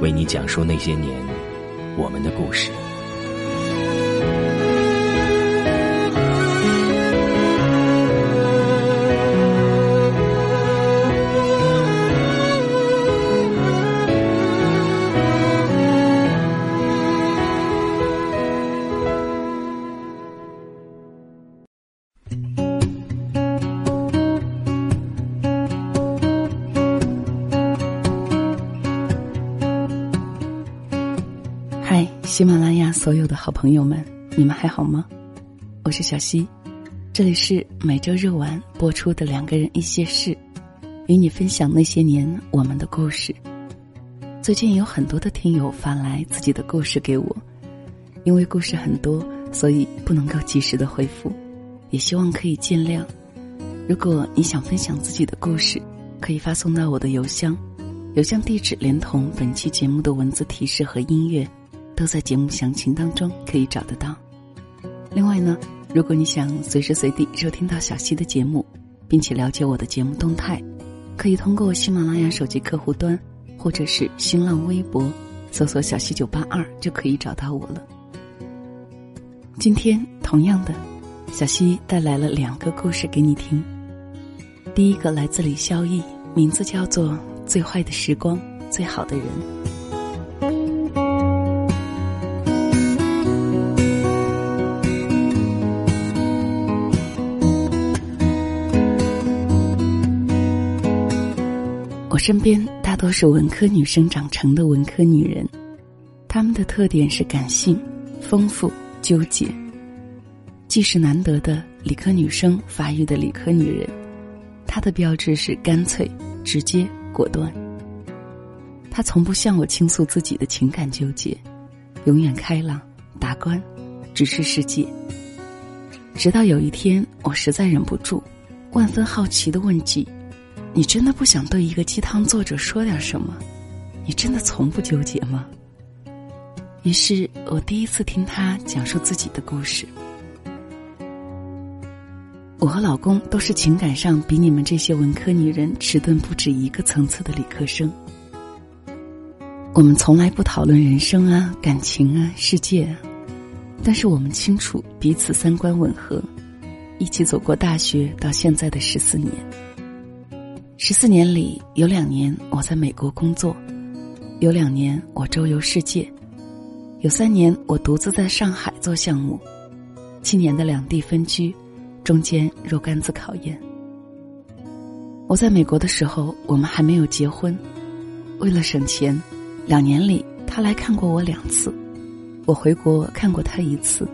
为你讲述那些年我们的故事。嗨喜马拉雅所有的好朋友们，你们还好吗？我是小溪，这里是每周日晚播出的《两个人一些事》，与你分享那些年我们的故事。最近有很多的听友发来自己的故事给我，因为故事很多，所以不能够及时的回复，也希望可以见谅。如果你想分享自己的故事，可以发送到我的邮箱，邮箱地址连同本期节目的文字提示和音乐。都在节目详情当中可以找得到。另外呢，如果你想随时随地收听到小溪的节目，并且了解我的节目动态，可以通过喜马拉雅手机客户端，或者是新浪微博搜索“小溪九八二”就可以找到我了。今天同样的，小溪带来了两个故事给你听。第一个来自李孝义，名字叫做《最坏的时光，最好的人》。身边大多是文科女生长成的文科女人，她们的特点是感性、丰富、纠结。既是难得的理科女生发育的理科女人，她的标志是干脆、直接、果断。她从不向我倾诉自己的情感纠结，永远开朗、达观、直视世界。直到有一天，我实在忍不住，万分好奇的问句。你真的不想对一个鸡汤作者说点什么？你真的从不纠结吗？于是我第一次听他讲述自己的故事。我和老公都是情感上比你们这些文科女人迟钝不止一个层次的理科生。我们从来不讨论人生啊、感情啊、世界啊，但是我们清楚彼此三观吻合，一起走过大学到现在的十四年。十四年里，有两年我在美国工作，有两年我周游世界，有三年我独自在上海做项目，七年的两地分居，中间若干次考验。我在美国的时候，我们还没有结婚，为了省钱，两年里他来看过我两次，我回国看过他一次，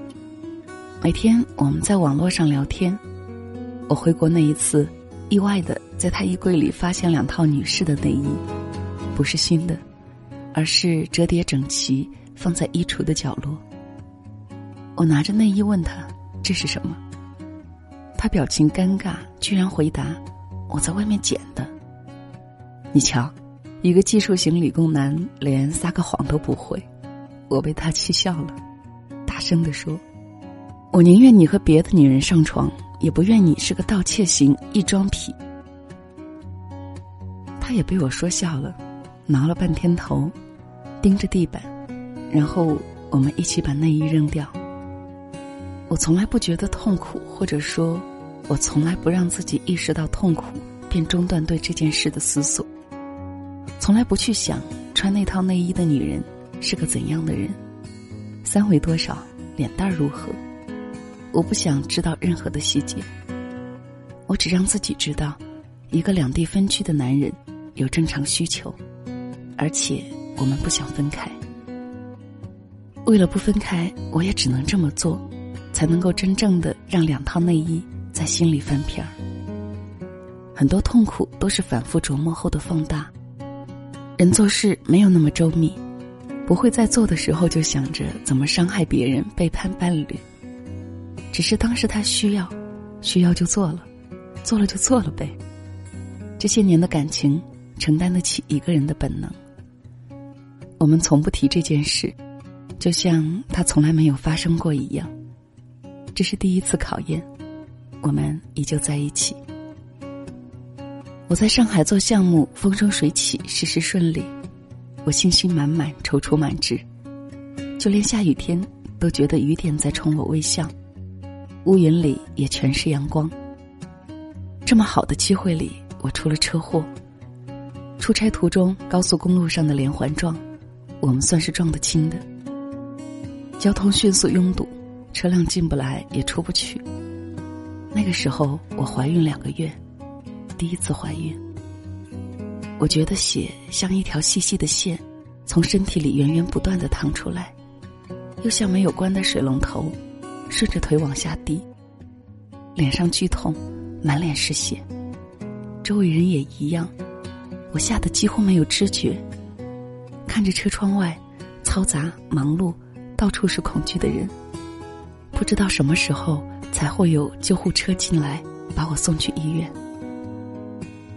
每天我们在网络上聊天，我回国那一次。意外的，在他衣柜里发现两套女士的内衣，不是新的，而是折叠整齐放在衣橱的角落。我拿着内衣问他：“这是什么？”他表情尴尬，居然回答：“我在外面捡的。”你瞧，一个技术型理工男连撒个谎都不会，我被他气笑了，大声地说：“我宁愿你和别的女人上床。”也不愿你是个盗窃型异装癖，也被我说笑了，挠了半天头，盯着地板，然后我们一起把内衣扔掉。我从来不觉得痛苦，或者说，我从来不让自己意识到痛苦，便中断对这件事的思索，从来不去想穿那套内衣的女人是个怎样的人，三围多少，脸蛋如何。我不想知道任何的细节，我只让自己知道，一个两地分居的男人有正常需求，而且我们不想分开。为了不分开，我也只能这么做，才能够真正的让两套内衣在心里翻篇儿。很多痛苦都是反复琢磨后的放大。人做事没有那么周密，不会在做的时候就想着怎么伤害别人、背叛伴侣。只是当时他需要，需要就做了，做了就做了呗。这些年的感情，承担得起一个人的本能。我们从不提这件事。就像它从来没有发生过一样，这是第一次考验，我们依旧在一起。我在上海做项目，风生水起，事事顺利，我信心满满，踌躇满志，就连下雨天都觉得雨点在冲我微笑，乌云里也全是阳光。这么好的机会里，我出了车祸，出差途中高速公路上的连环撞，我们算是撞得轻的。交通迅速拥堵，车辆进不来也出不去。那个时候我怀孕两个月，第一次怀孕。我觉得血像一条细细的线，从身体里源源不断的淌出来，又像没有关的水龙头，顺着腿往下滴。脸上剧痛，满脸是血，周围人也一样。我吓得几乎没有知觉，看着车窗外，嘈杂忙碌。到处是恐惧的人，不知道什么时候才会有救护车进来把我送去医院。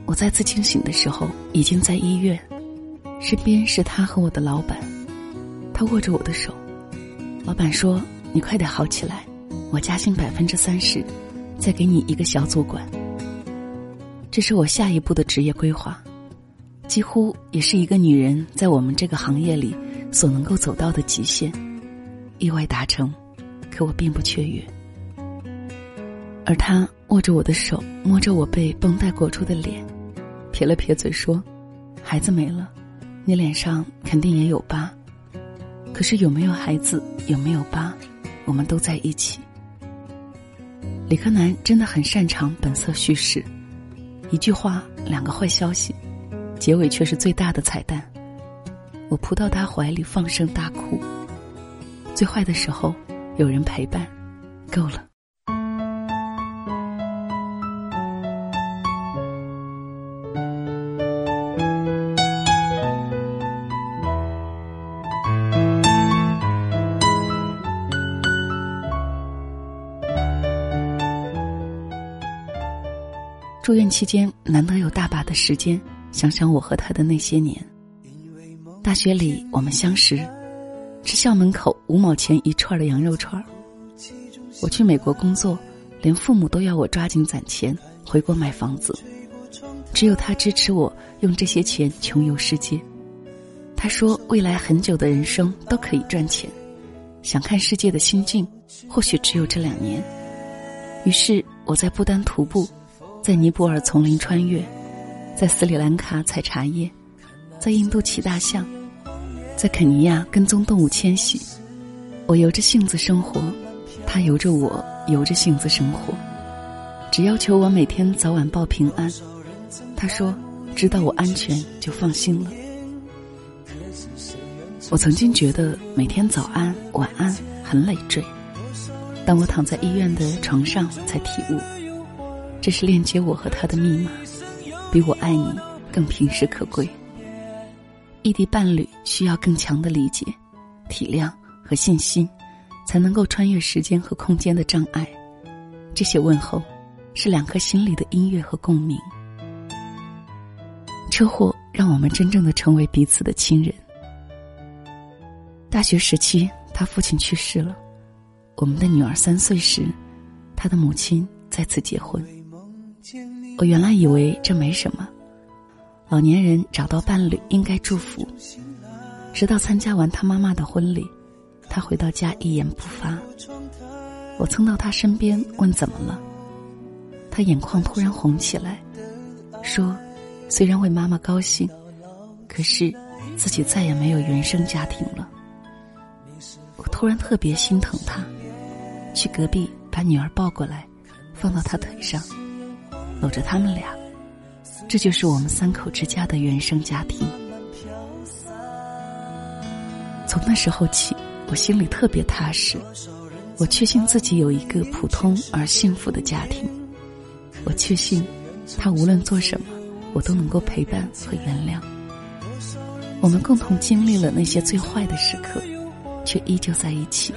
我再次清醒的时候，已经在医院，身边是他和我的老板，他握着我的手。老板说：“你快点好起来，我加薪百分之三十，再给你一个小组管。”这是我下一步的职业规划，几乎也是一个女人在我们这个行业里所能够走到的极限。意外达成，可我并不雀跃。而他握着我的手，摸着我被绷带裹住的脸，撇了撇嘴说：“孩子没了，你脸上肯定也有疤。可是有没有孩子，有没有疤，我们都在一起。”李克南真的很擅长本色叙事，一句话，两个坏消息，结尾却是最大的彩蛋。我扑到他怀里，放声大哭。最坏的时候，有人陪伴，够了。住院期间，难得有大把的时间，想想我和他的那些年。大学里，我们相识。吃校门口五毛钱一串的羊肉串儿。我去美国工作，连父母都要我抓紧攒钱回国买房子，只有他支持我用这些钱穷游世界。他说未来很久的人生都可以赚钱，想看世界的心境或许只有这两年。于是我在不丹徒步，在尼泊尔丛林穿越，在斯里兰卡采茶叶，在印度骑大象。在肯尼亚跟踪动物迁徙，我由着性子生活，他由着我由着性子生活，只要求我每天早晚报平安。他说：“知道我安全就放心了。”我曾经觉得每天早安晚安很累赘，当我躺在医院的床上，才体悟，这是链接我和他的密码，比我爱你更平实可贵。异地伴侣需要更强的理解、体谅和信心，才能够穿越时间和空间的障碍。这些问候，是两颗心里的音乐和共鸣。车祸让我们真正的成为彼此的亲人。大学时期，他父亲去世了，我们的女儿三岁时，他的母亲再次结婚。我原来以为这没什么。老年人找到伴侣应该祝福，直到参加完他妈妈的婚礼，他回到家一言不发。我蹭到他身边问怎么了，他眼眶突然红起来，说：“虽然为妈妈高兴，可是自己再也没有原生家庭了。我突然特别心疼他，去隔壁把女儿抱过来，放到他腿上，搂着他们俩。这就是我们三口之家的原生家庭。从那时候起，我心里特别踏实，我确信自己有一个普通而幸福的家庭。我确信，他无论做什么，我都能够陪伴和原谅。我们共同经历了那些最坏的时刻，却依旧在一起，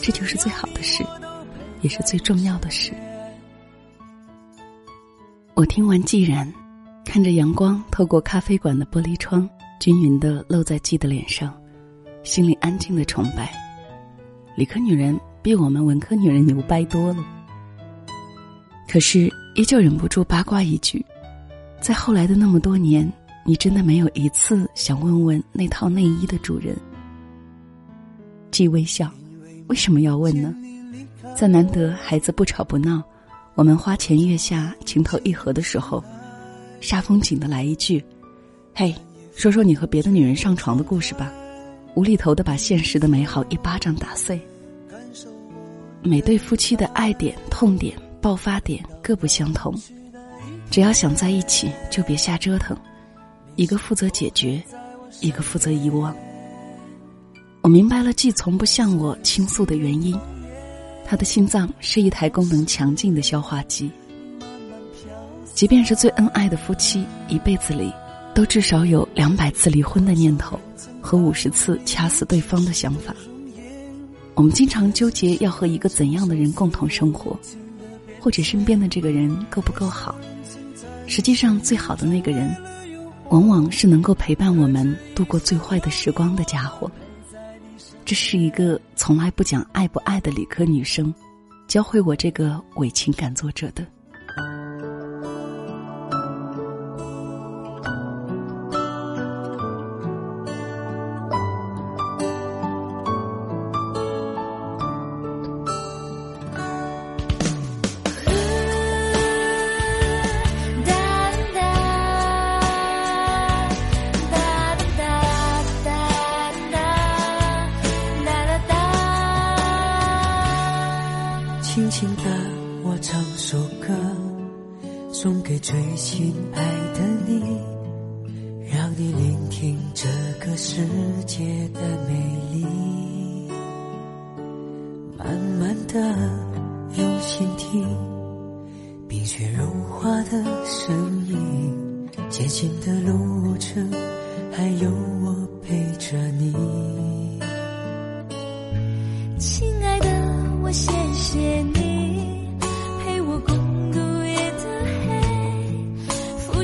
这就是最好的事，也是最重要的事。我听完既然，看着阳光透过咖啡馆的玻璃窗，均匀的漏在季的脸上，心里安静的崇拜。理科女人比我们文科女人牛掰多了。可是依旧忍不住八卦一句：在后来的那么多年。你真的没有一次想问问那套内衣的主人？既微笑，为什么要问呢？在难得孩子不吵不闹，我们花前月下情投意合的时候，煞风景的来一句：“嘿，说说你和别的女人上床的故事吧。”无厘头的把现实的美好一巴掌打碎。每对夫妻的爱点、痛点、爆发点各不相同，只要想在一起，就别瞎折腾。一个负责解决，一个负责遗忘。我明白了，既从不向我倾诉的原因。他的心脏是一台功能强劲的消化机。即便是最恩爱的夫妻，一辈子里都至少有两百次离婚的念头和五十次掐死对方的想法。我们经常纠结要和一个怎样的人共同生活，或者身边的这个人够不够好。实际上，最好的那个人。往往是能够陪伴我们度过最坏的时光的家伙。这是一个从来不讲爱不爱的理科女生，教会我这个伪情感作者的。最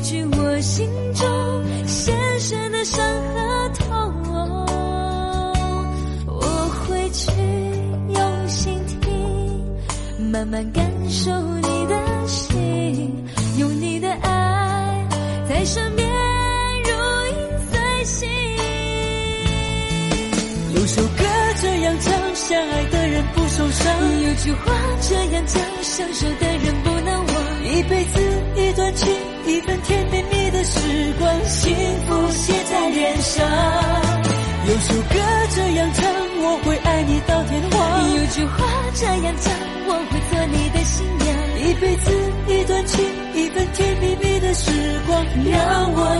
去我心中深深的伤和痛。我会去用心听，慢慢感受你的心，用你的爱在身边如影随形。有首歌这样唱。相爱的人不受伤，有句话这样讲，相守的人不能忘。一辈子一段情，一份甜蜜蜜的时光，幸福写在脸上。有首歌这样唱，我会爱你到天荒。有句话这样讲，我会做你的新娘。一辈子一段情，一份甜蜜蜜的时光，让我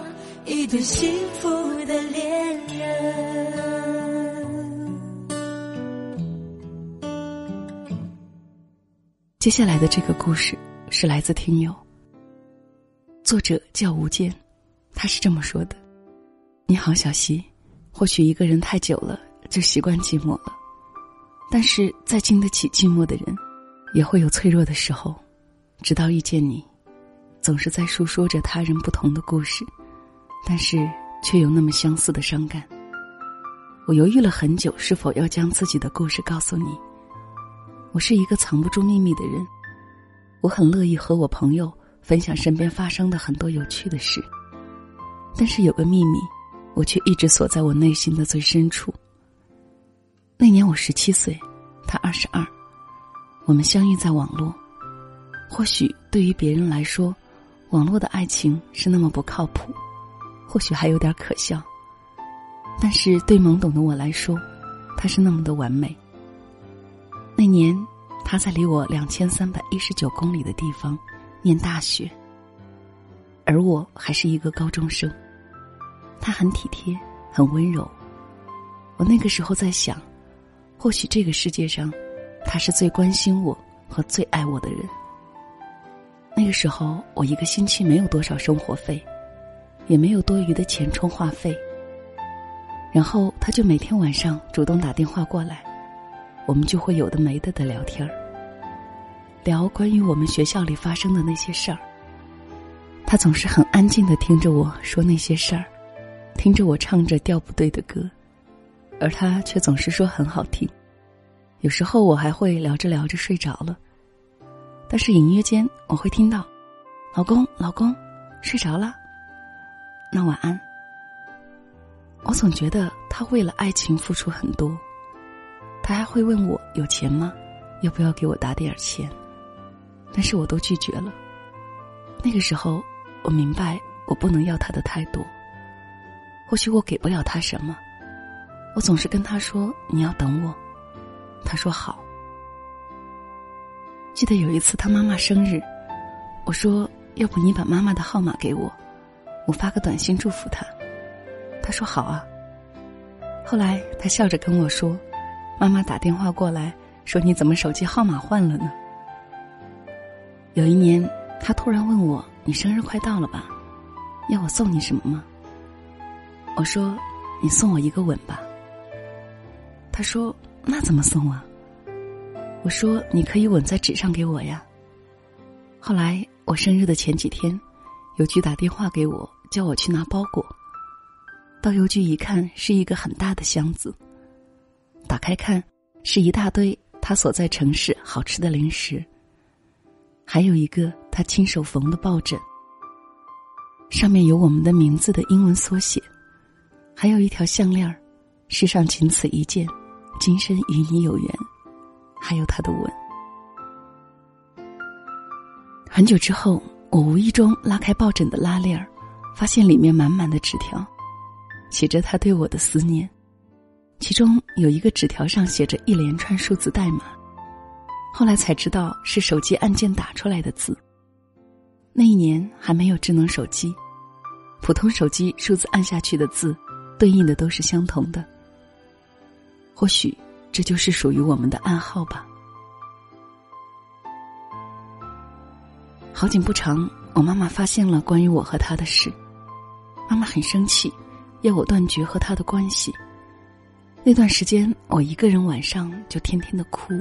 一对幸福的恋人。接下来的这个故事是来自听友，作者叫吴健，他是这么说的：“你好，小溪，或许一个人太久了就习惯寂寞了，但是再经得起寂寞的人，也会有脆弱的时候。直到遇见你，总是在诉说着他人不同的故事，但是却有那么相似的伤感。我犹豫了很久，是否要将自己的故事告诉你。”我是一个藏不住秘密的人，我很乐意和我朋友分享身边发生的很多有趣的事。但是有个秘密，我却一直锁在我内心的最深处。那年我十七岁，他二十二，我们相遇在网络。或许对于别人来说，网络的爱情是那么不靠谱，或许还有点可笑。但是对懵懂的我来说，他是那么的完美。那年，他在离我两千三百一十九公里的地方念大学，而我还是一个高中生。他很体贴，很温柔。我那个时候在想，或许这个世界上，他是最关心我和最爱我的人。那个时候，我一个星期没有多少生活费，也没有多余的钱充话费。然后，他就每天晚上主动打电话过来。我们就会有的没的的聊天儿，聊关于我们学校里发生的那些事儿。他总是很安静的听着我说那些事儿，听着我唱着调不对的歌，而他却总是说很好听。有时候我还会聊着聊着睡着了，但是隐约间我会听到：“老公，老公，睡着了，那晚安。”我总觉得他为了爱情付出很多。他还会问我有钱吗？要不要给我打点钱？但是我都拒绝了。那个时候，我明白我不能要他的太多。或许我给不了他什么，我总是跟他说：“你要等我。”他说：“好。”记得有一次他妈妈生日，我说：“要不你把妈妈的号码给我，我发个短信祝福他。”他说：“好啊。”后来他笑着跟我说。妈妈打电话过来，说：“你怎么手机号码换了呢？”有一年，他突然问我：“你生日快到了吧？要我送你什么吗？”我说：“你送我一个吻吧。”他说：“那怎么送啊？”我说：“你可以吻在纸上给我呀。”后来我生日的前几天，邮局打电话给我，叫我去拿包裹。到邮局一看，是一个很大的箱子。打开看，是一大堆他所在城市好吃的零食，还有一个他亲手缝的抱枕，上面有我们的名字的英文缩写，还有一条项链，世上仅此一件，今生与你有缘，还有他的吻。很久之后，我无意中拉开抱枕的拉链儿，发现里面满满的纸条，写着他对我的思念。其中有一个纸条上写着一连串数字代码，后来才知道是手机按键打出来的字。那一年还没有智能手机，普通手机数字按下去的字，对应的都是相同的。或许这就是属于我们的暗号吧。好景不长，我妈妈发现了关于我和他的事，妈妈很生气，要我断绝和他的关系。那段时间，我一个人晚上就天天的哭。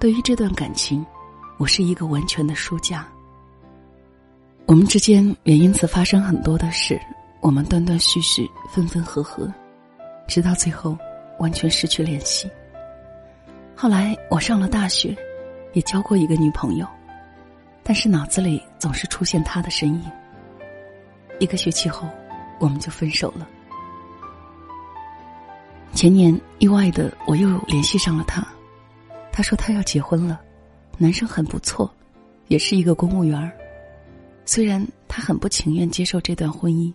对于这段感情，我是一个完全的输家。我们之间也因此发生很多的事，我们断断续续，分分合合，直到最后，完全失去联系。后来我上了大学，也交过一个女朋友，但是脑子里总是出现他的身影。一个学期后，我们就分手了。前年意外的我又联系上了他，他说他要结婚了，男生很不错，也是一个公务员。虽然他很不情愿接受这段婚姻，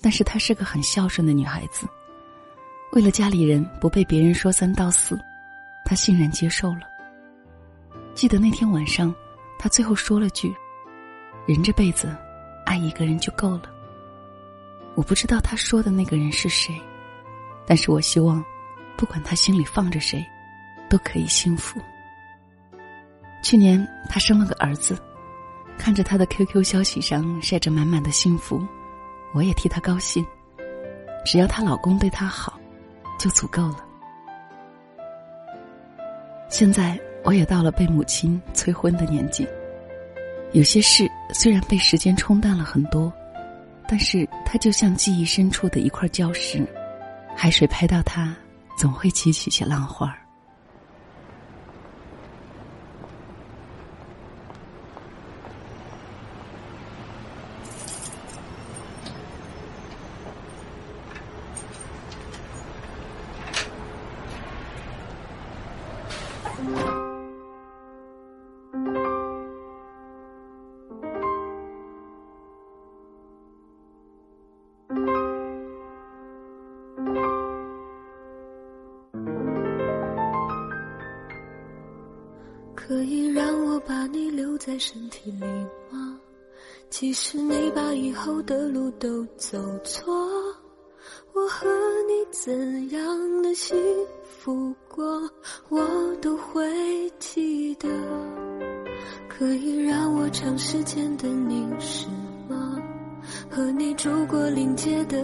但是她是个很孝顺的女孩子。为了家里人不被别人说三道四，她欣然接受了。记得那天晚上，他最后说了句：“人这辈子，爱一个人就够了。”我不知道他说的那个人是谁，但是我希望，不管他心里放着谁，都可以幸福。去年他生了个儿子。看着她的 QQ 消息上晒着满满的幸福，我也替她高兴。只要她老公对她好，就足够了。现在我也到了被母亲催婚的年纪，有些事虽然被时间冲淡了很多，但是它就像记忆深处的一块礁石，海水拍到它，总会激起些浪花儿。把你留在身体里吗？即使你把以后的路都走错，我和你怎样的幸福过，我都会记得。可以让我长时间的凝视吗？和你住过临街的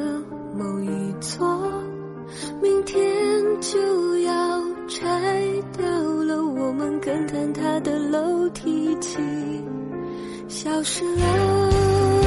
某一座，明天就要拆掉了。我们跟坍塌的楼梯起消失了，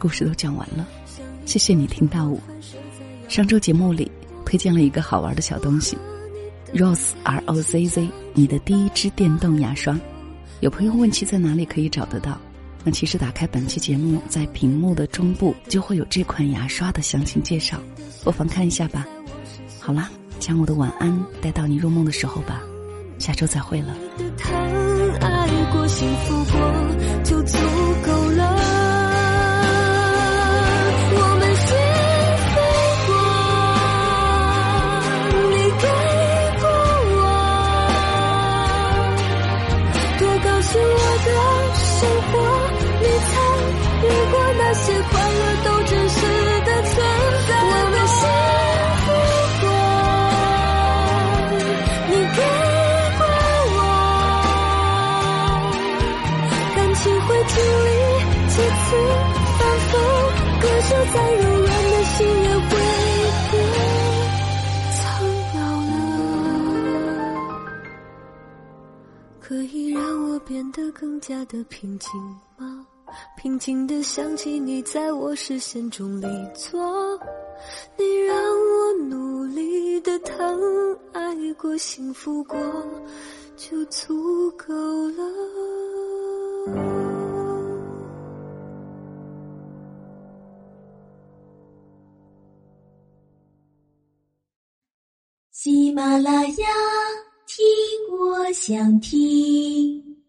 故事都讲完了，谢谢你听到我。上周节目里推荐了一个好玩的小东西，Rose R O Z Z，你的第一支电动牙刷。有朋友问其在哪里可以找得到，那其实打开本期节目，在屏幕的中部就会有这款牙刷的详情介绍，不妨看一下吧。好啦，将我的晚安带到你入梦的时候吧，下周再会了。再柔软的心也会变苍老了。可以让我变得更加的平静吗？平静的想起你在我视线中离座，你让我努力的疼爱过、幸福过，就足够了。喜马拉雅，听我想听。